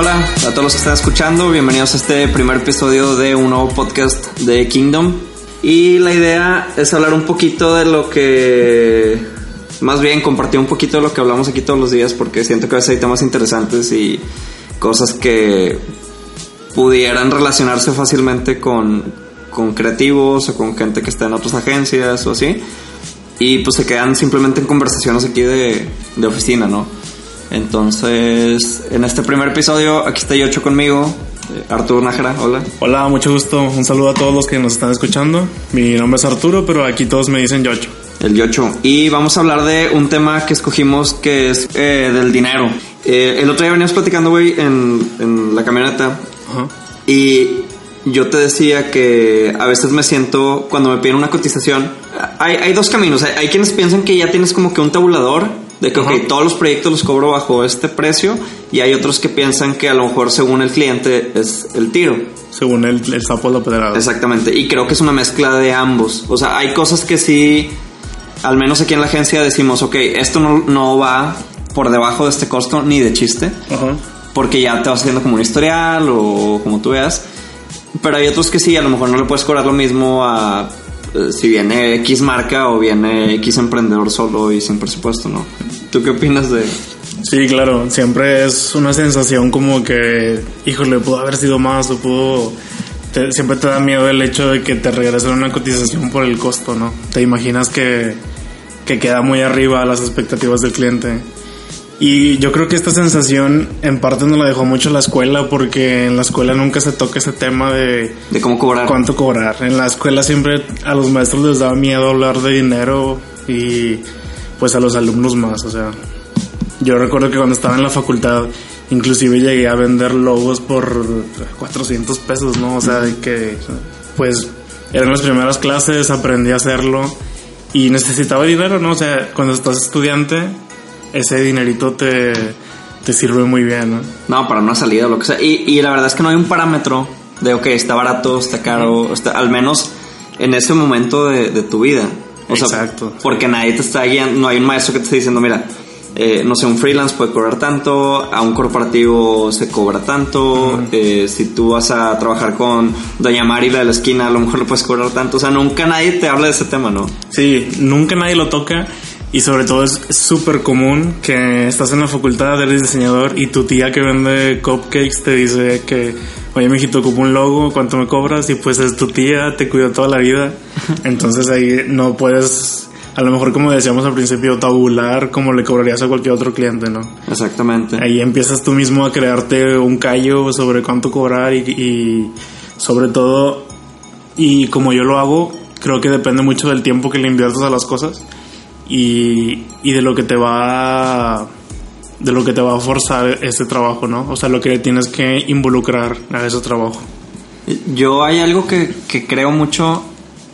Hola, a todos los que están escuchando. Bienvenidos a este primer episodio de un nuevo podcast de Kingdom. Y la idea es hablar un poquito de lo que. Más bien compartir un poquito de lo que hablamos aquí todos los días, porque siento que a veces hay temas interesantes y cosas que pudieran relacionarse fácilmente con, con creativos o con gente que está en otras agencias o así. Y pues se quedan simplemente en conversaciones aquí de, de oficina, ¿no? Entonces, en este primer episodio, aquí está Yocho conmigo. Eh, Arturo Nájera, hola. Hola, mucho gusto. Un saludo a todos los que nos están escuchando. Mi nombre es Arturo, pero aquí todos me dicen Yocho. El Yocho. Y vamos a hablar de un tema que escogimos que es eh, del dinero. Eh, el otro día veníamos platicando, güey, en, en la camioneta. Ajá. Y yo te decía que a veces me siento, cuando me piden una cotización, hay, hay dos caminos. Hay, hay quienes piensan que ya tienes como que un tabulador de que, ok, Ajá. todos los proyectos los cobro bajo este precio. Y hay otros que piensan que a lo mejor según el cliente es el tiro. Según el, el sapo la pedrada. Exactamente. Y creo que es una mezcla de ambos. O sea, hay cosas que sí, al menos aquí en la agencia decimos, ok, esto no, no va por debajo de este costo ni de chiste Ajá. porque ya te vas haciendo como un historial o como tú veas. Pero hay otros que sí, a lo mejor no le puedes cobrar lo mismo a eh, si viene X marca o viene X emprendedor solo y sin presupuesto, ¿no? ¿Tú qué opinas de...? Sí, claro. Siempre es una sensación como que, híjole, pudo haber sido más o pudo... siempre te da miedo el hecho de que te regresen una cotización por el costo, ¿no? Te imaginas que, que queda muy arriba las expectativas del cliente. Y yo creo que esta sensación en parte nos la dejó mucho la escuela porque en la escuela nunca se toca ese tema de de cómo cobrar? cuánto cobrar. En la escuela siempre a los maestros les daba miedo hablar de dinero y pues a los alumnos más. O sea, yo recuerdo que cuando estaba en la facultad inclusive llegué a vender logos por 400 pesos, ¿no? O sea, de que pues eran las primeras clases, aprendí a hacerlo y necesitaba dinero, ¿no? O sea, cuando estás estudiante, ese dinerito te, te sirve muy bien, ¿no? No, para una salida o lo que sea. Y, y la verdad es que no hay un parámetro de, ok, está barato, está caro, está, al menos en ese momento de, de tu vida. O sea, Exacto. porque nadie te está guiando, no hay un maestro que te esté diciendo, mira, eh, no sé, un freelance puede cobrar tanto, a un corporativo se cobra tanto, eh, si tú vas a trabajar con Doña Mari, la de la esquina, a lo mejor le puedes cobrar tanto. O sea, nunca nadie te habla de ese tema, ¿no? Sí, nunca nadie lo toca y sobre todo es súper común que estás en la facultad, eres diseñador y tu tía que vende cupcakes te dice que, oye, mijito, ocupo un logo, ¿cuánto me cobras? Y pues es tu tía, te cuidó toda la vida. Entonces ahí no puedes, a lo mejor como decíamos al principio, tabular como le cobrarías a cualquier otro cliente, ¿no? Exactamente. Ahí empiezas tú mismo a crearte un callo sobre cuánto cobrar y, y sobre todo, y como yo lo hago, creo que depende mucho del tiempo que le inviertas a las cosas y, y de lo que te va de lo que te va a forzar ese trabajo, ¿no? O sea, lo que tienes que involucrar a ese trabajo. Yo hay algo que, que creo mucho,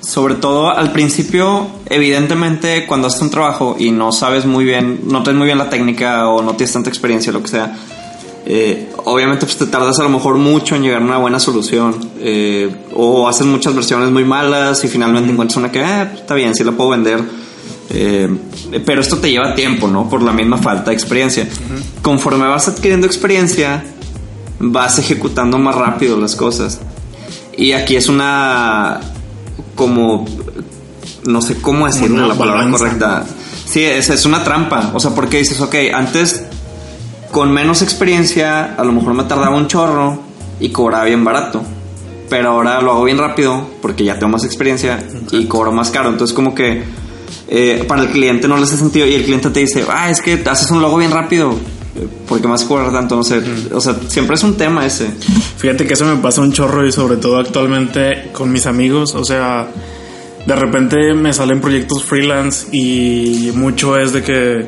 sobre todo al principio, evidentemente cuando haces un trabajo y no sabes muy bien, no tienes muy bien la técnica o no tienes tanta experiencia, lo que sea, eh, obviamente pues te tardas a lo mejor mucho en llegar a una buena solución eh, o haces muchas versiones muy malas y finalmente encuentras una que eh, está bien, sí la puedo vender. Eh, pero esto te lleva tiempo, ¿no? Por la misma falta de experiencia. Conforme vas adquiriendo experiencia, vas ejecutando más rápido las cosas. Y aquí es una como no sé cómo decirlo Una la palabra balanza. correcta. Sí, es, es una trampa. O sea, porque dices, ok, antes con menos experiencia, a lo mejor me tardaba un chorro y cobraba bien barato. Pero ahora lo hago bien rápido porque ya tengo más experiencia y cobro más caro. Entonces, como que eh, para el cliente no le hace sentido y el cliente te dice, ah, es que haces un logo bien rápido. ¿Por qué me vas a cobrar tanto? No sé. O sea, siempre es un tema ese. Fíjate que eso me pasa un chorro y sobre todo actualmente con mis amigos, o sea, de repente me salen proyectos freelance y mucho es de que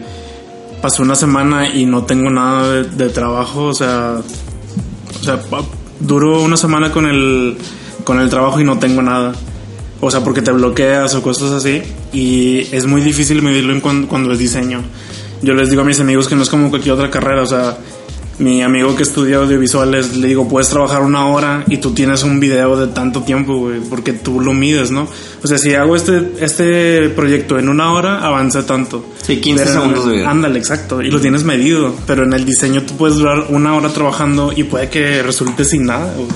pasó una semana y no tengo nada de, de trabajo, o sea, o sea, duro una semana con el, con el trabajo y no tengo nada. O sea, porque te bloqueas o cosas así. Y es muy difícil medirlo en cuan- cuando es diseño. Yo les digo a mis amigos que no es como cualquier otra carrera. O sea, mi amigo que estudia audiovisuales, le digo, puedes trabajar una hora y tú tienes un video de tanto tiempo, güey, porque tú lo mides, ¿no? O sea, si hago este, este proyecto en una hora, avanza tanto. Sí, 15 Pero segundos de video. Ándale, exacto. Y lo tienes medido. Pero en el diseño tú puedes durar una hora trabajando y puede que resulte sin nada. güey.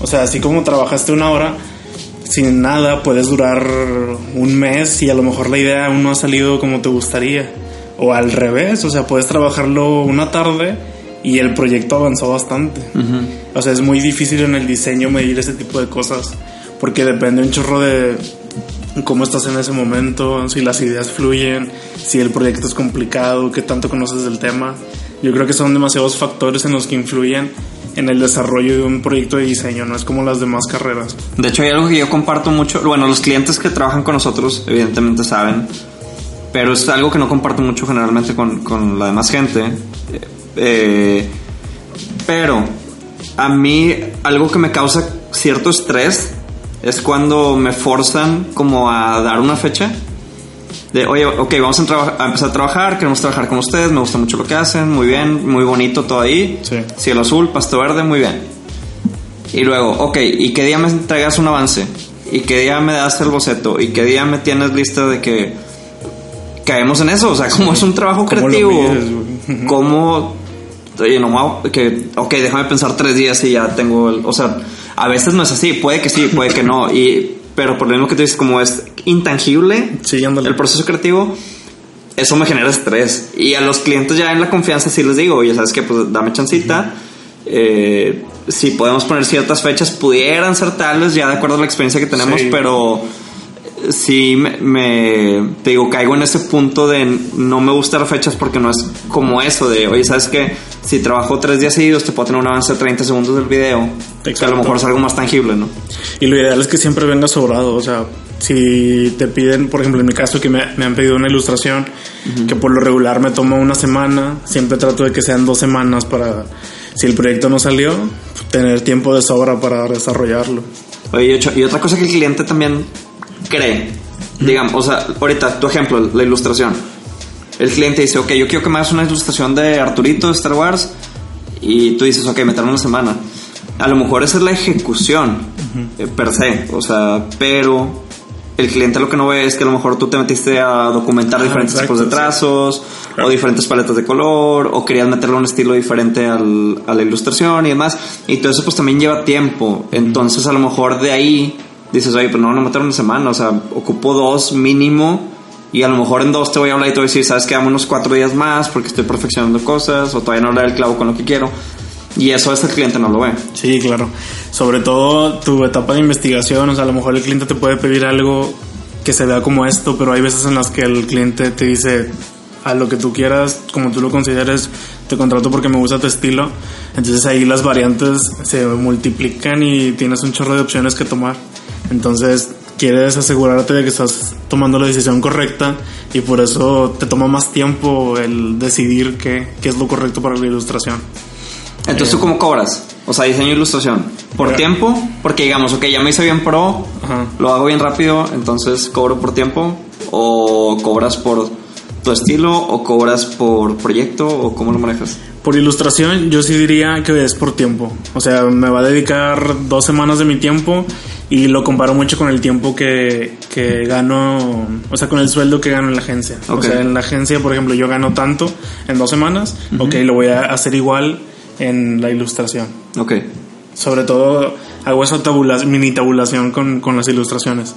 O sea, así como trabajaste una hora sin nada, puedes durar un mes y a lo mejor la idea aún no ha salido como te gustaría. O al revés, o sea, puedes trabajarlo una tarde y el proyecto avanzó bastante. O sea, es muy difícil en el diseño medir ese tipo de cosas. Porque depende un chorro de cómo estás en ese momento, si las ideas fluyen, si el proyecto es complicado, qué tanto conoces del tema. Yo creo que son demasiados factores en los que influyen en el desarrollo de un proyecto de diseño, no es como las demás carreras. De hecho, hay algo que yo comparto mucho. Bueno, los clientes que trabajan con nosotros, evidentemente saben. Pero es algo que no comparto mucho generalmente con, con la demás gente. Eh, pero a mí, algo que me causa cierto estrés es cuando me forzan como a dar una fecha. De, oye, ok, vamos a, empezar a trabajar, queremos trabajar con ustedes, me gusta mucho lo que hacen, muy bien, muy bonito todo ahí. Sí. Cielo azul, pasto verde, muy bien. Y luego, ok, ¿y qué día me entregas un avance? ¿Y qué día me das el boceto? ¿Y qué día me tienes lista de que caemos en eso? O sea, como es un trabajo ¿Cómo creativo, güey? ¿cómo? Oye, no, que, ok, déjame pensar tres días y ya tengo el, o sea, a veces no es así, puede que sí, puede que no, y, pero por lo mismo que tú dices, como es intangible Sí, el proceso creativo, eso me genera estrés. Y a los clientes ya en la confianza sí les digo, oye, ¿sabes qué? Pues dame chancita. Eh, si podemos poner ciertas fechas, pudieran ser tales, ya de acuerdo a la experiencia que tenemos, Sí. pero sí me, te digo, caigo en ese punto de no me gustan las fechas porque no es como eso de, oye, ¿sabes qué? Si trabajo tres días seguidos, te puedo tener un avance de 30 segundos del video, que a Exacto. lo mejor es algo más tangible, ¿no? Y lo ideal es que siempre venga sobrado, o sea, si te piden, por ejemplo, en mi caso que me, me han pedido una ilustración, que por lo regular me toma una semana, siempre trato de que sean dos semanas para, si el proyecto no salió, tener tiempo de sobra para desarrollarlo. Oye, y otra cosa que el cliente también cree, digamos, o sea, ahorita, tu ejemplo, la ilustración. El cliente dice, ok, yo quiero que me hagas una ilustración de Arturito de Star Wars y tú dices, ok, me tarda una semana. A lo mejor esa es la ejecución eh, per se, o sea, pero el cliente lo que no ve es que a lo mejor tú te metiste a documentar diferentes exacto, tipos de sí. trazos Claro. o diferentes paletas de color o querías meterle un estilo diferente al- a la ilustración y demás y todo eso pues también lleva tiempo entonces a lo mejor de ahí dices oye pues no no meter una semana o sea ocupo dos mínimo y a lo mejor en dos te voy a hablar y te voy a decir sabes que unos cuatro días más porque estoy perfeccionando cosas o todavía no da el clavo con lo que quiero y eso es el cliente no lo ve Sí, claro. Sobre todo tu etapa de investigación, o sea, a lo mejor el cliente te puede pedir algo que se vea como esto, pero hay veces en las que el cliente te dice a lo que tú quieras, como tú lo consideres, te contrato porque me gusta tu estilo. Entonces ahí las variantes se multiplican y tienes un chorro de opciones que tomar. Entonces quieres asegurarte de que estás tomando la decisión correcta y por eso te toma más tiempo el decidir qué, qué es lo correcto para la ilustración. entonces tú cómo cobras o sea diseño e ilustración por tiempo porque digamos ok ya me hice bien pro Ajá. lo hago bien rápido, entonces cobro por tiempo o cobras por tu estilo o cobras por proyecto o cómo lo manejas. Por ilustración, yo sí diría que es por tiempo. O sea, me va a dedicar dos semanas de mi tiempo y lo comparo mucho con el tiempo que, que gano, o sea, con el sueldo que gano en la agencia. Ok. O sea, en la agencia, por ejemplo, yo gano tanto en dos semanas, ok, lo voy a hacer igual en la ilustración. Ok. Sobre todo hago esa tabula- mini tabulación con, con las ilustraciones.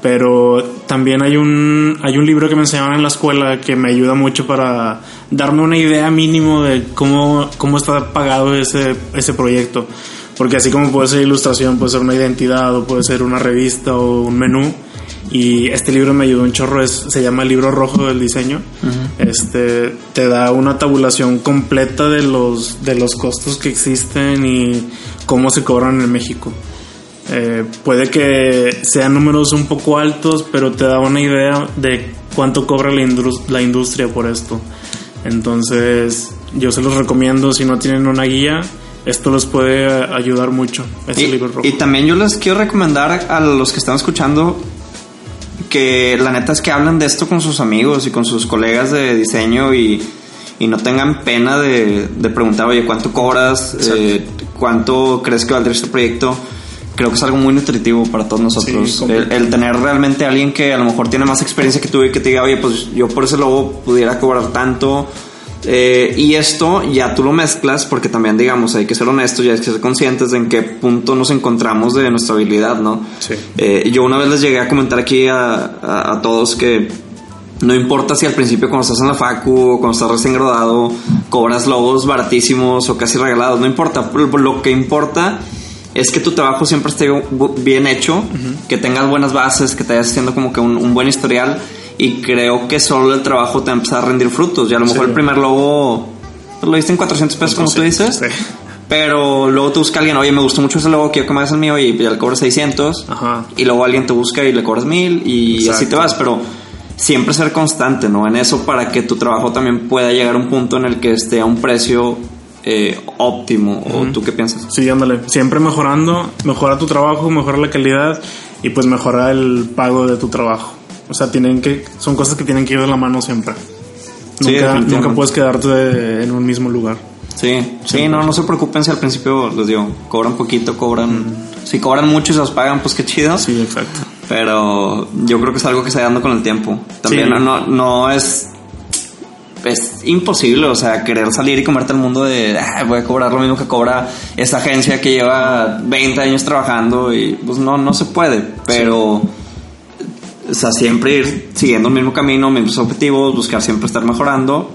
Pero también hay un, hay un libro que me enseñaron en la escuela que me ayuda mucho para darme una idea mínimo de cómo, cómo está pagado ese, ese proyecto. Porque así como puede ser ilustración, puede ser una identidad o puede ser una revista o un menú. Y este libro me ayudó un chorro, es, se llama el libro rojo del diseño. Este te da una tabulación completa de los, de los costos que existen y cómo se cobran en México. Eh, puede que sean números un poco altos, pero te da una idea de cuánto cobra la, indus- la industria por esto. Entonces, yo se los recomiendo si no tienen una guía. Esto les puede ayudar mucho, este Y, libro rojo. y también yo les quiero recomendar a los que están escuchando que la neta es que hablen de esto con sus amigos y con sus colegas de diseño y, y no tengan pena de, de preguntar, oye, ¿cuánto cobras? Eh, ¿Cuánto crees que valdría este proyecto? Creo que es algo muy nutritivo para todos nosotros. Sí, el, el tener realmente a alguien que a lo mejor tiene más experiencia que tú y que te diga, oye, pues yo por ese logo pudiera cobrar tanto. Eh, y esto ya tú lo mezclas porque también, digamos, hay que ser honestos y hay que ser conscientes de en qué punto nos encontramos de nuestra habilidad, ¿no? Sí. Eh, yo una vez les llegué a comentar aquí a, a- a todos que no importa si al principio cuando estás en la facu o cuando estás recién graduado cobras logos baratísimos o casi regalados, no importa. Lo que importa es que tu trabajo siempre esté bien hecho, que tengas buenas bases, que te vayas haciendo como que un, un buen historial y creo que solo el trabajo te va a empezar a rendir frutos. Y a lo mejor Sí. el primer logo pues, lo diste en 400 pesos como tú dices. Sí. Pero luego te busca alguien, oye, me gustó mucho ese logo, quiero que me hagas el mío y ya le cobras 600. Ajá. Y luego alguien te busca y le cobras 1000 y así te vas. Pero siempre ser constante, ¿no? En eso para que tu trabajo también pueda llegar a un punto en el que esté a un precio eh, óptimo. ¿O tú qué piensas? Sí, ándale. Siempre mejorando, mejora tu trabajo, mejora la calidad y pues mejora el pago de tu trabajo. O sea, tienen que, son cosas que tienen que ir de la mano siempre. Nunca, puedes quedarte en un mismo lugar. Sí, sí, no, no se preocupen si al principio les digo, cobran poquito, cobran... Si cobran mucho y se los pagan, pues qué chido. Sí, exacto. Pero yo creo que es algo que se va dando con el tiempo. También Sí. no, no, no es. Es imposible, o sea, querer salir y comerte el mundo de "Ah, voy a cobrar lo mismo que cobra esta agencia que lleva 20 años trabajando y pues no, no se puede. Pero, o sea, siempre ir siguiendo el mismo camino, mismos objetivos, buscar siempre estar mejorando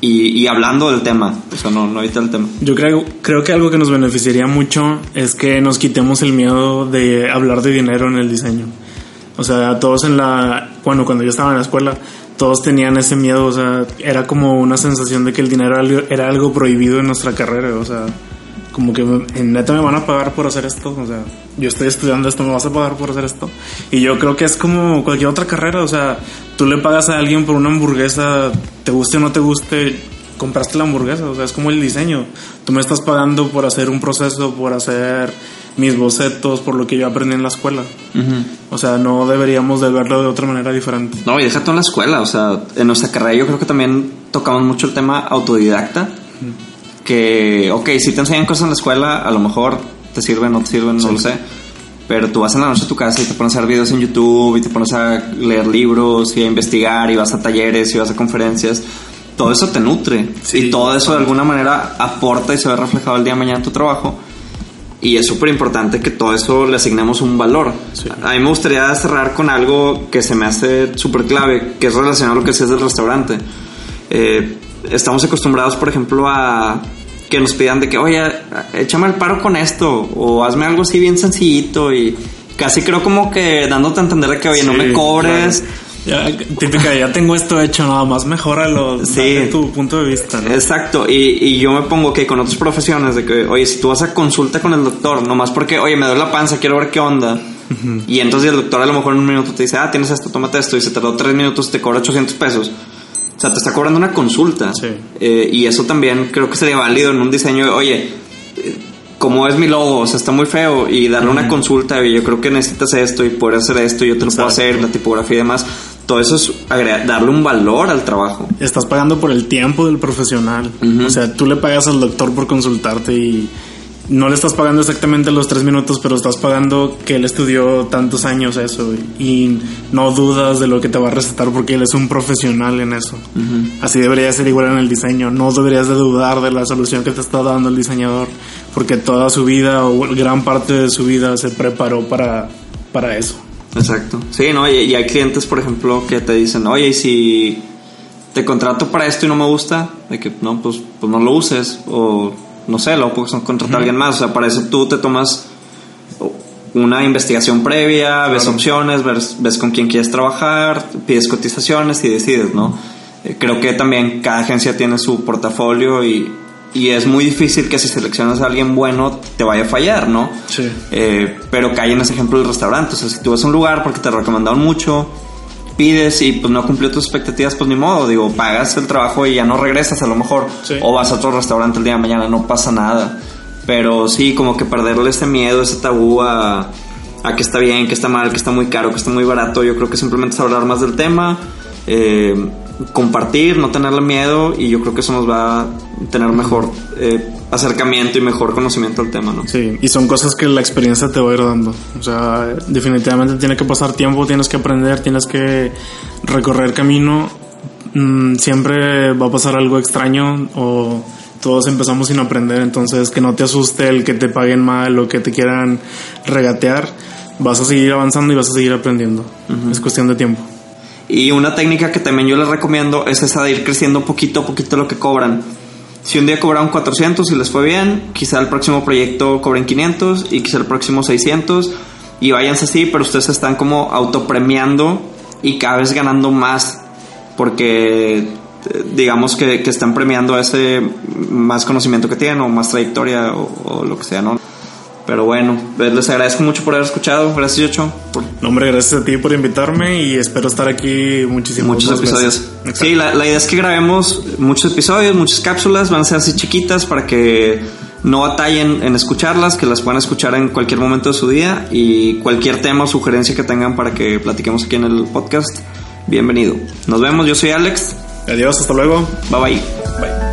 y, y hablando del tema. O sea, no, no evitar el tema. Yo creo, creo que algo que nos beneficiaría mucho es que nos quitemos el miedo de hablar de dinero en el diseño. O sea, todos en la, bueno, cuando yo estaba en la escuela, todos tenían ese miedo, o sea, era como una sensación de que el dinero era algo- prohibido en nuestra carrera, o sea, como que en neta me van a pagar por hacer esto, o sea, yo estoy estudiando esto, me vas a pagar por hacer esto. Y yo creo que es como cualquier otra carrera, o sea, tú le pagas a alguien por una hamburguesa, te guste o no te guste, compraste la hamburguesa, o sea, es como el diseño. Tú me estás pagando por hacer un proceso, por hacer mis bocetos, por lo que yo aprendí en la escuela. O sea, no deberíamos de verlo de otra manera diferente. No, y deja todo en la escuela, o sea, en nuestra carrera yo creo que también tocamos mucho el tema autodidacta, que, ok, si te enseñan cosas en la escuela, a lo mejor te sirven, no te sirven, no lo sé, pero tú vas en la noche a tu casa y te pones a ver videos en YouTube y te pones a leer libros y a investigar y vas a talleres y vas a conferencias, todo eso te nutre y todo eso de alguna manera aporta y se ve reflejado el día de mañana en tu trabajo. Y es súper importante que todo eso le asignemos un valor. A mí me gustaría cerrar con algo que se me hace súper clave, que es relacionado a lo que decías del restaurante. Eh, estamos acostumbrados, por ejemplo, a que nos pidan de que, oye, échame el paro con esto, o hazme algo así bien sencillito, y casi creo como que dándote a entender de que, oye, no me cobres. claro. Ya, típica, ya tengo esto hecho, nada más mejóralo Sí. desde tu punto de vista. ¿no? Exacto, y, y yo me pongo que con otras profesiones de que, oye, si tú vas a consulta con el doctor, nomás porque, oye, me duele la panza, quiero ver qué onda. Y entonces el doctor a lo mejor en un minuto te dice, ah, tienes esto, tómate esto, y se tardó tres minutos, te cobra 800 pesos. O sea, te está cobrando una consulta. Sí. Eh, y eso también creo que sería válido en un diseño, oye, eh, como es mi logo, o sea, está muy feo, y darle una consulta, oye, yo creo que necesitas esto y poder hacer esto, y yo te lo puedo hacer, la tipografía y demás. Todo eso es darle un valor al trabajo. Estás pagando por el tiempo del profesional. O sea, tú le pagas al doctor por consultarte y no le estás pagando exactamente los tres minutos, pero estás pagando que él estudió tantos años eso y no dudas de lo que te va a recetar porque él es un profesional en eso. Así debería ser igual en el diseño. No deberías de dudar de la solución que te está dando el diseñador porque toda su vida o gran parte de su vida se preparó para, para eso. Exacto. Sí, no, y, y hay clientes, por ejemplo, que te dicen, oye, y si te contrato para esto y no me gusta, de que no, pues, pues no lo uses, o no sé, lo puedes contratar a alguien más. O sea, para eso tú te tomas una investigación previa, ves opciones, ves, ves con quién quieres trabajar, pides cotizaciones y decides, ¿no? Eh, creo que también cada agencia tiene su portafolio y, y es muy difícil que si seleccionas a alguien bueno te vaya a fallar, ¿no? Sí. Eh, pero cae en ese ejemplo del restaurante. O sea, si tú vas a un lugar porque te recomendaron mucho, pides y pues no cumplió tus expectativas, pues ni modo. Digo, pagas el trabajo y ya no regresas a lo mejor. Sí. O vas a otro restaurante el día de mañana, no pasa nada. Pero sí, como que perderle ese miedo, ese tabú a, a que está bien, que está mal, que está muy caro, que está muy barato. Yo creo que simplemente es hablar más del tema. Eh, compartir, no tenerle miedo y yo creo que eso nos va a tener mejor eh, acercamiento y mejor conocimiento al tema, ¿no? Sí, y son cosas que la experiencia te va a ir dando. O sea, definitivamente tiene que pasar tiempo, tienes que aprender, tienes que recorrer camino. Mm, siempre va a pasar algo extraño o todos empezamos sin aprender, entonces que no te asuste el que te paguen mal o que te quieran regatear. Vas a seguir avanzando y vas a seguir aprendiendo. Es cuestión de tiempo. Y una técnica que también yo les recomiendo es esa de ir creciendo poquito a poquito lo que cobran. Si un día cobraron 400 y les fue bien, quizá el próximo proyecto cobren 500 y quizá el próximo 600 y váyanse así, pero ustedes están como autopremiando y cada vez ganando más porque eh, digamos que, que están premiando ese más conocimiento que tienen o más trayectoria o lo que sea, ¿no? Pero bueno, pues, les agradezco mucho por haber escuchado. Gracias, Yocho, por No, hombre, gracias a ti por invitarme y espero estar aquí muchísimos muchos episodios. Sí, la, la idea es que grabemos muchos episodios, muchas cápsulas, van a ser así chiquitas para que no batallen en escucharlas, que las puedan escuchar en cualquier momento de su día y cualquier tema o sugerencia que tengan para que platiquemos aquí en el podcast, bienvenido. Nos vemos, yo soy Alex, Adiós, hasta luego. bye bye. Bye.